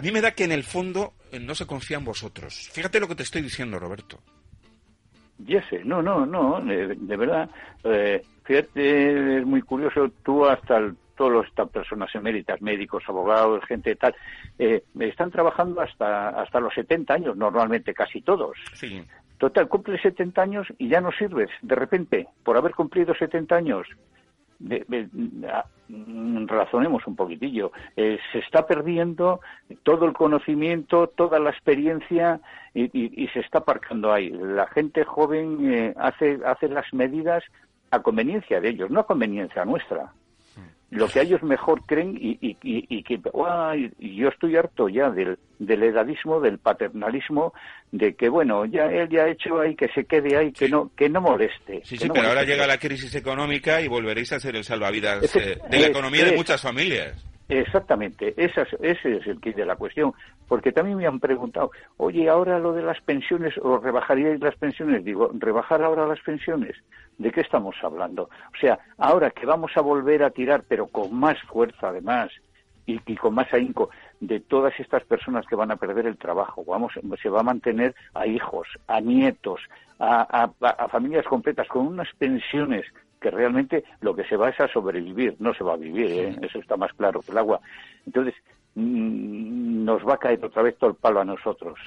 a mí me da que en el fondo eh, no se confía en vosotros. Fíjate lo que te estoy diciendo, Roberto. Ya sé, no, no, no, de, verdad. Eh, fíjate, es muy curioso, tú hasta el, todas estas personas eméritas, médicos, abogados, gente tal, eh, están trabajando hasta, hasta los 70 años, normalmente casi todos. Sí. Total, cumple 70 años y ya no sirves, de repente, por haber cumplido 70 años. Mm, razonemos un poquitillo. Eh, se está perdiendo todo el conocimiento, toda la experiencia y, se está aparcando ahí. La gente joven eh, hace, hace las medidas a conveniencia de ellos, no a conveniencia nuestra lo que ellos mejor creen y, y, y, que yo estoy harto ya del, del edadismo, del paternalismo, de que bueno, ya él ya ha hecho ahí que se quede ahí, que no que no moleste. Sí, sí, pero ahora llega la crisis económica y volveréis a ser el salvavidas eh, de la economía de muchas familias. Exactamente, ese es el kit de la cuestión, porque también me han preguntado, oye, ahora lo de las pensiones, o rebajaríais las pensiones, digo, rebajar ahora las pensiones, ¿de qué estamos hablando? O sea, ahora que vamos a volver a tirar, pero con más fuerza además, y, con más ahínco, de todas estas personas que van a perder el trabajo, vamos, se va a mantener a hijos, a nietos, a familias completas con unas pensiones que realmente lo que se va es a sobrevivir, no se va a vivir, ¿eh? eso está más claro que el agua. Entonces, mm, nos va a caer otra vez todo el palo a nosotros.